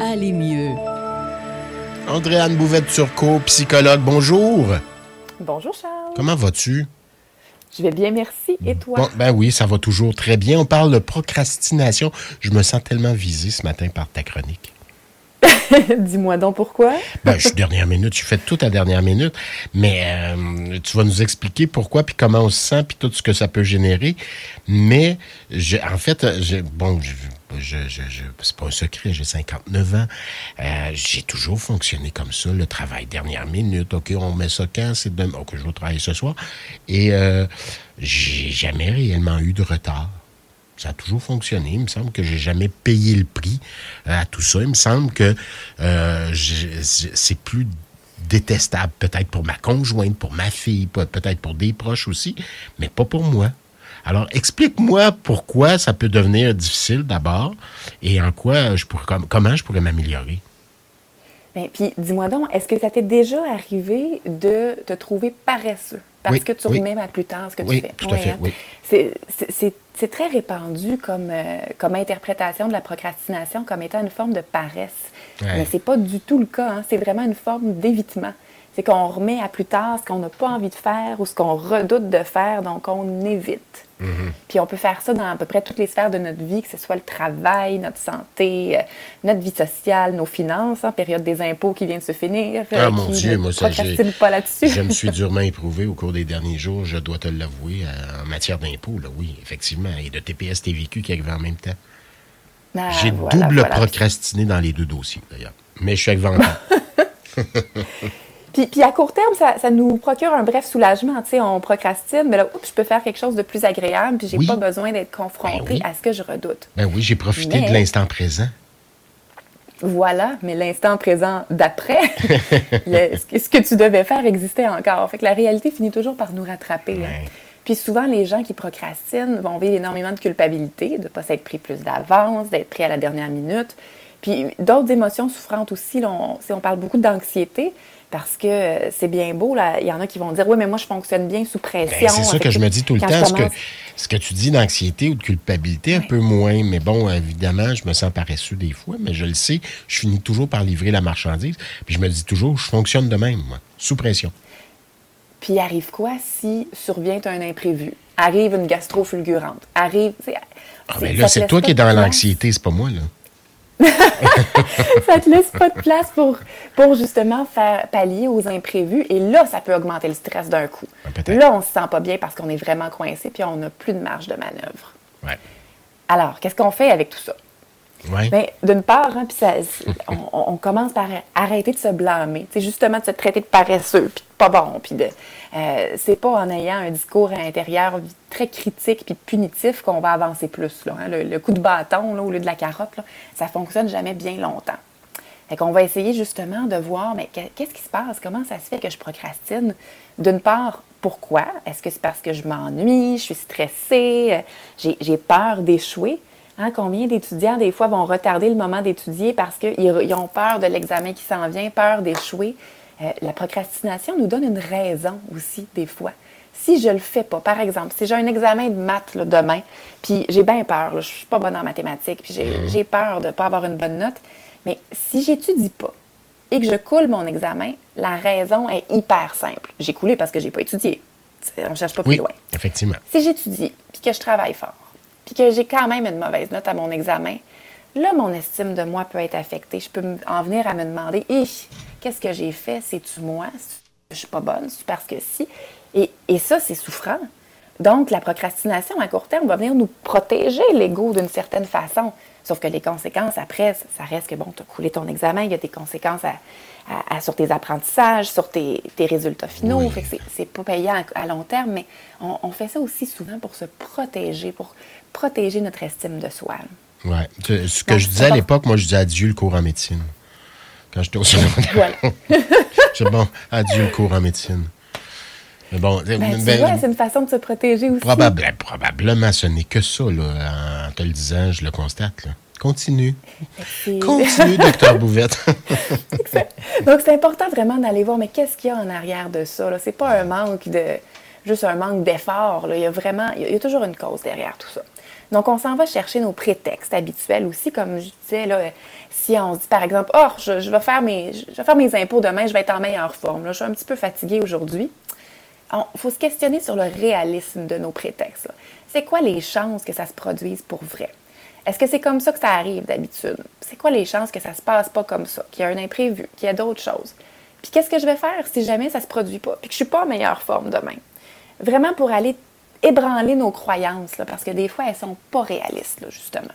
aller mieux. Andréane Bouvette-Turcot, psychologue, bonjour. Bonjour Charles. Comment vas-tu? Je vais bien, merci. Et toi? ben oui, ça va toujours très bien. On parle de procrastination. Je me sens tellement visé ce matin par ta chronique. Dis-moi donc pourquoi. ben, je suis dernière minute, je fais tout à dernière minute, mais euh, tu vas nous expliquer pourquoi, puis comment on se sent, puis tout ce que ça peut générer. Mais, en fait, bon, je, c'est pas un secret, j'ai 59 ans. Euh, j'ai toujours fonctionné comme ça, le travail dernière minute. OK, on met ça quand? C'est demain. OK, je vais travailler ce soir. Et euh, j'ai jamais réellement eu de retard. Ça a toujours fonctionné. Il me semble que j'ai jamais payé le prix euh, à tout ça. Il me semble que c'est plus détestable peut-être pour ma conjointe, pour ma fille, peut-être pour des proches aussi, mais pas pour moi. Alors, explique-moi pourquoi ça peut devenir difficile d'abord et en quoi je pourrais, comment je pourrais m'améliorer. Bien, puis, dis-moi donc, est-ce que ça t'est déjà arrivé de te trouver paresseux? Parce que tu remets à plus tard ce que tu fais? Tout à fait, hein? oui. C'est très répandu comme, euh, comme interprétation de la procrastination comme étant une forme de paresse. Mais ce n'est pas du tout le cas. Hein. C'est vraiment une forme d'évitement c'est qu'on remet à plus tard ce qu'on n'a pas envie de faire ou ce qu'on redoute de faire, donc on évite. Mm-hmm. Puis on peut faire ça dans à peu près toutes les sphères de notre vie, que ce soit le travail, notre santé, euh, notre vie sociale, nos finances, en hein, période des impôts qui vient de se finir. Euh, ah mon Dieu, moi ça, pas là-dessus. je me suis durement éprouvé au cours des derniers jours, je dois te l'avouer, euh, en matière d'impôts, là, oui, effectivement, et de TPS TVQ qui arrive en même temps. Ah, J'ai double procrastiné dans les deux dossiers, d'ailleurs. Mais je suis avec Puis, à court terme, ça, nous procure un bref soulagement. Tu sais, on procrastine, mais là, oups, je peux faire quelque chose de plus agréable, puis j'ai pas besoin d'être confronté ben à ce que je redoute. Ben oui, j'ai profité de l'instant présent. Voilà, mais l'instant présent d'après, ce que tu devais faire existait encore. Fait que la réalité finit toujours par nous rattraper. Hein. Puis souvent, les gens qui procrastinent vont vivre énormément de culpabilité, de ne pas s'être pris plus d'avance, d'être pris à la dernière minute. Puis d'autres émotions souffrantes aussi, on, on parle beaucoup d'anxiété, parce que euh, c'est bien beau, là. Il y en a qui vont dire Oui, mais moi, je fonctionne bien sous pression. Ben, c'est ça que je me dis tout le temps. Ce, que, ce que tu dis d'anxiété ou de culpabilité, un peu moins. Mais bon, évidemment, je me sens paresseux des fois, mais je le sais, je finis toujours par livrer la marchandise. Puis je me dis toujours Je fonctionne de même, moi, sous pression. Puis arrive quoi si survient un imprévu? Arrive une gastro fulgurante. Arrive. Ah, ben là, c'est toi qui es dans l'anxiété, c'est pas moi, là. ça te laisse pas de place pour, pour justement faire pallier aux imprévus. Et là, ça peut augmenter le stress d'un coup. Là, on se sent pas bien parce qu'on est vraiment coincé puis on n'a plus de marge de manœuvre. Alors, qu'est-ce qu'on fait avec tout ça? Ben, d'une part, hein, on, commence par arrêter de se blâmer. C'est justement de se traiter de paresseux, puis de pas bon, puis de. Euh, c'est pas en ayant un discours intérieur très critique puis punitif qu'on va avancer plus. Hein. le, coup de bâton là, au lieu de la carotte, là, ça fonctionne jamais bien longtemps. Fait qu'on va essayer justement de voir, mais qu'est-ce qui se passe? Comment ça se fait que je procrastine? D'une part, pourquoi? Est-ce que c'est parce que je m'ennuie, je suis stressée, j'ai peur d'échouer? Hein, combien d'étudiants, des fois, vont retarder le moment d'étudier parce qu'ils ont peur de l'examen qui s'en vient, peur d'échouer? Euh, la procrastination nous donne une raison aussi, des fois. Si je ne le fais pas, par exemple, si j'ai un examen de maths demain, puis j'ai bien peur, je ne suis pas bonne en mathématiques, puis j'ai peur de ne pas avoir une bonne note, mais si j'étudie pas et que je coule mon examen, la raison est hyper simple. J'ai coulé parce que j'ai pas étudié. On ne cherche pas plus loin. Effectivement. Si j'étudie puis que je travaille fort, puis que j'ai quand même une mauvaise note à mon examen, là, mon estime de moi peut être affectée. Je peux en venir à me demander, qu'est-ce que j'ai fait? C'est-tu moi? Je suis pas bonne? C'est parce que si. Et, et ça, c'est souffrant. Donc, la procrastination à court terme va venir nous protéger l'ego d'une certaine façon. Sauf que les conséquences après, ça reste que, bon, tu as coulé ton examen, il y a des conséquences à, sur tes apprentissages, sur tes, résultats finaux. Fait que c'est pas payant à, long terme, mais on, on, fait ça aussi souvent pour se protéger, pour protéger notre estime de soi. Oui. Ce que je disais à l'époque, moi, je disais adieu le cours en médecine. Quand j'étais au secondaire. Voilà. je bon, adieu le cours en médecine. Mais bon, ben, ben c'est une façon de se protéger aussi. probablement, ce n'est que ça, là, en te le disant, je le constate. Là. Continue. Continue, docteur Bouvette. Donc, c'est important vraiment d'aller voir, mais qu'est-ce qu'il y a en arrière de ça? C'est pas un manque de. juste un manque d'effort. Il y a vraiment. Il y a toujours une cause derrière tout ça. Donc, on s'en va chercher nos prétextes habituels aussi, comme je disais, là, si on se dit par exemple, oh, je, vais faire mes, je vais faire mes impôts demain, je vais être en meilleure forme, là, je suis un petit peu fatiguée aujourd'hui. Il faut se questionner sur le réalisme de nos prétextes. C'est quoi les chances que ça se produise pour vrai? Est-ce que c'est comme ça que ça arrive d'habitude? C'est quoi les chances que ça se passe pas comme ça, qu'il y a un imprévu, qu'il y a d'autres choses? Puis qu'est-ce que je vais faire si jamais ça se produit pas, puis que je suis pas en meilleure forme demain? Vraiment pour aller ébranler nos croyances, parce que des fois, elles sont pas réalistes, justement.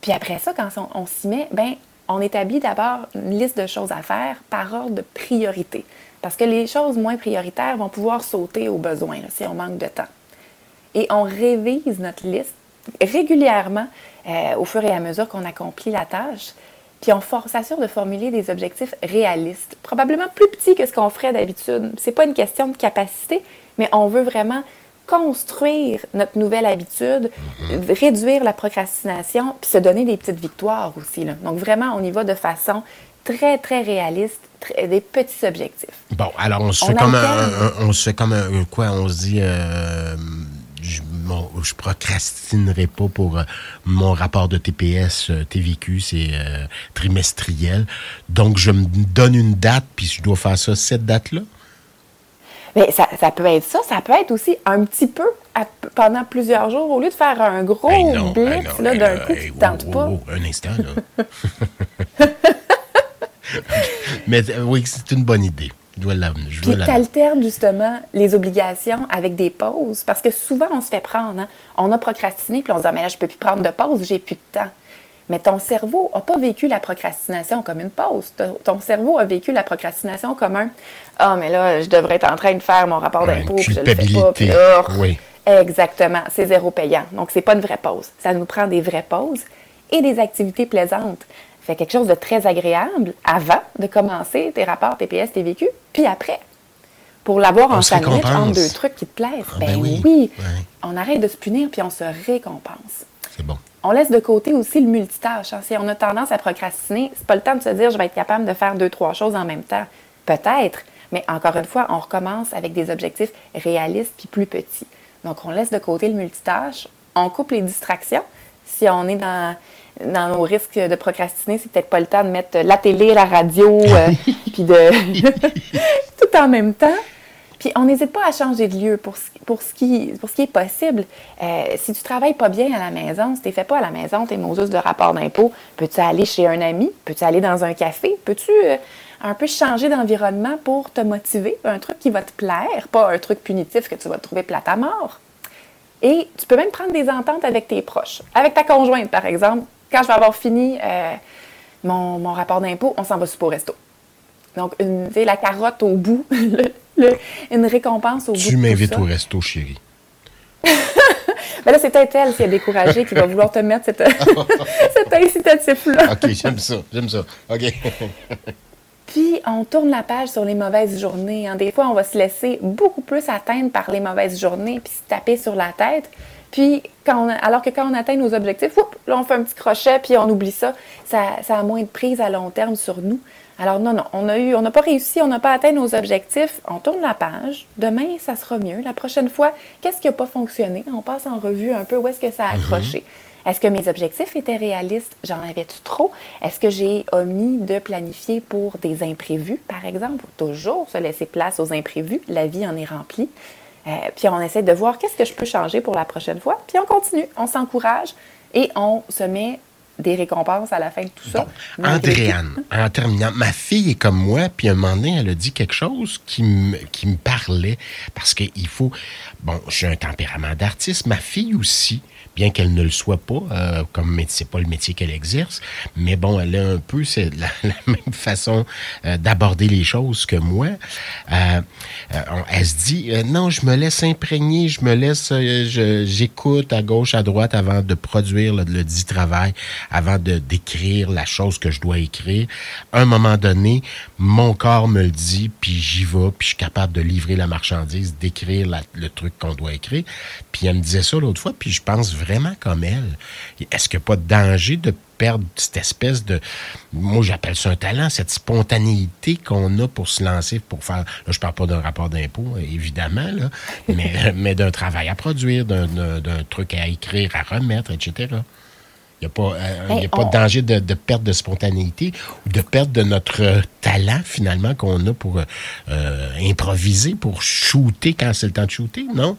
Puis après ça, quand on, s'y met, ben, on établit d'abord une liste de choses à faire par ordre de priorité. Parce que les choses moins prioritaires vont pouvoir sauter au besoin si on manque de temps. Et on révise notre liste régulièrement euh, au fur et à mesure qu'on accomplit la tâche. Puis on s'assure de formuler des objectifs réalistes, probablement plus petits que ce qu'on ferait d'habitude. C'est pas une question de capacité, mais on veut vraiment construire notre nouvelle habitude, mhm. réduire la procrastination, puis se donner des petites victoires aussi. Donc vraiment, on y va de façon très, très réaliste, des petits objectifs. Bon, alors on se fait comme un, on se fait comme un, quoi, on se dit... Euh, je, je procrastinerai pas pour euh, mon rapport de TPS euh, TVQ, c'est trimestriel. Donc, je me donne une date, puis je dois faire ça cette date-là. Mais ça, ça, peut être ça, ça peut être aussi un petit peu pendant plusieurs jours, au lieu de faire un gros blitz d'un coup qui ne tente pas. un instant, là. Mais euh, oui, c'est une bonne idée. Je dois Puis tu alternes justement les obligations avec des pauses. Parce que souvent, on se fait prendre. Hein. On a procrastiné, puis on se dit, ah, mais là, je ne peux plus prendre de pause, j'ai plus de temps. Mais ton cerveau n'a pas vécu la procrastination comme une pause. Ton cerveau a vécu la procrastination comme un Ah, mais là, je devrais être en train de faire mon rapport d'impôt, puis je le fais pas. oui. Exactement. C'est zéro payant. Donc, c'est pas une vraie pause. Ça nous prend des vraies pauses et des activités plaisantes. Fait quelque chose de très agréable avant de commencer tes rapports TPS, TVQ, puis après. Pour l'avoir en sandwich entre deux trucs qui te plaisent. Ah, ben, ben, oui. On arrête de se punir puis on se récompense. C'est bon. On laisse de côté aussi le multitâche. Hein. Si on a tendance à procrastiner, c'est pas le temps de se dire je vais être capable de faire deux, trois choses en même temps. Peut-être, mais encore une fois, on recommence avec des objectifs réalistes puis plus petits. Donc, on laisse de côté le multitâche, on coupe les distractions. Si on est dans, dans nos risques de procrastiner, c'est peut-être pas le temps de mettre la télé, la radio, euh, puis de tout en même temps. Puis on n'hésite pas à changer de lieu pour, pour, ce, qui, pour ce qui est possible. Euh, si tu travailles pas bien à la maison, si tu fais pas à la maison tes Moses de rapport d'impôt, peux-tu aller chez un ami? Peux-tu aller dans un café? Peux-tu euh, un peu changer d'environnement pour te motiver? Un truc qui va te plaire, pas un truc punitif que tu vas trouver plate à mort. Et tu peux même prendre des ententes avec tes proches. Avec ta conjointe, par exemple. Quand je vais avoir fini euh, mon, mon, rapport d'impôt, on s'en va super au resto. Donc, une, la carotte au bout, une récompense au bout. Tu m'invites au resto, chérie. Mais là, c'est peut-être elle qui est découragée qui va vouloir te mettre cette, cet incitatif-là. OK, j'aime ça, j'aime ça. OK. Puis, on tourne la page sur les mauvaises journées. Hein. Des fois, on va se laisser beaucoup plus atteindre par les mauvaises journées, puis se taper sur la tête. Puis, quand alors que quand on atteint nos objectifs, là, on fait un petit crochet, puis on oublie ça. ça. Ça a moins de prise à long terme sur nous. Alors non, non, on a eu, on n'a pas réussi, on n'a pas atteint nos objectifs. On tourne la page. Demain, ça sera mieux. La prochaine fois, qu'est-ce qui n'a pas fonctionné? On passe en revue un peu où est-ce que ça a mhm. accroché. Est-ce que mes objectifs étaient réalistes? J'en avais-tu trop? Est-ce que j'ai omis de planifier pour des imprévus, par exemple? Toujours se laisser place aux imprévus? La vie en est remplie. Euh, puis on essaie de voir qu'est-ce que je peux changer pour la prochaine fois. Puis on continue, on s'encourage et on se met des récompenses à la fin de tout ça. Andréane, en terminant, ma fille est comme moi, puis un moment donné, elle a dit quelque chose qui me, qui me parlait, parce qu'il faut... Bon, j'ai un tempérament d'artiste, ma fille aussi, bien qu'elle ne le soit pas, euh, comme c'est pas le métier qu'elle exerce, mais bon, elle a un peu c'est la, même façon euh, d'aborder les choses que moi. Euh, elle se dit non, je me laisse imprégner, je me laisse, j'écoute à gauche, à droite avant de produire le, dit travail, avant de d'écrire la chose que je dois écrire. À un moment donné, mon corps me le dit, puis j'y vais, puis je suis capable de livrer la marchandise, d'écrire le truc qu'on doit écrire. Puis elle me disait ça l'autre fois, puis je pense vraiment comme elle. Est-ce qu'il n'y a pas de danger de perdre cette espèce de, moi j'appelle ça un talent, cette spontanéité qu'on a pour se lancer, pour faire, là je parle pas d'un rapport d'impôt, évidemment, là, mais, mais d'un travail à produire, d'un truc à écrire, à remettre, etc. Il n'y a pas, euh, pas de danger de, de, perte de spontanéité ou de perte de notre talent, finalement, qu'on a pour euh, improviser, pour shooter quand c'est le temps de shooter, non?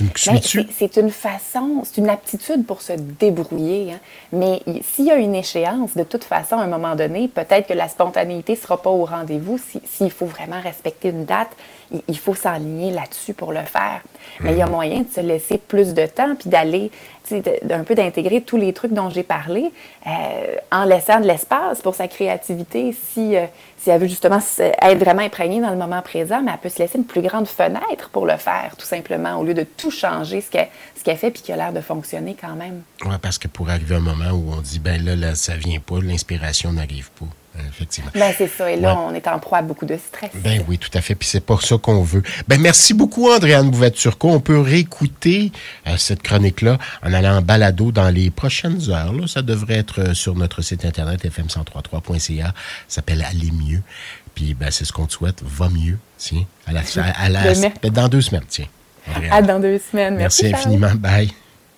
Ben, c'est une façon, c'est une aptitude pour se débrouiller. Hein. Mais s'il y a une échéance, de toute façon, à un moment donné, peut-être que la spontanéité ne sera pas au rendez-vous. S'il faut vraiment respecter une date, il, faut s'enligner là-dessus pour le faire. Mais il y a mhm. moyen de se laisser plus de temps puis d'aller, d'un peu d'intégrer tous les trucs dont j'ai parlé euh, en laissant de l'espace pour sa créativité. Si, euh, si elle veut justement être vraiment imprégnée dans le moment présent, mais elle peut se laisser une plus grande fenêtre pour le faire, tout simplement, au lieu de tout changer ce qu'elle qu'elle fait puis qui a l'air de fonctionner quand même. Oui, parce que pour arriver à un moment où on dit, ben là, là ça vient pas, l'inspiration n'arrive pas. Effectivement. Ben, c'est ça. Et là, on est en proie à beaucoup de stress. Ben oui, tout à fait. Puis c'est pas ça qu'on veut. Ben merci beaucoup, Andréane Bouvet-Turcot. On peut réécouter euh, cette chronique-là en allant en balado dans les prochaines heures. Là. Ça devrait être euh, sur notre site internet fm1033.ca. Ça s'appelle Aller mieux. Puis ben, c'est ce qu'on te souhaite. Va mieux. Tiens. À la, à la, ben, dans deux semaines, tiens. À dans deux semaines. Merci, merci infiniment. Bye.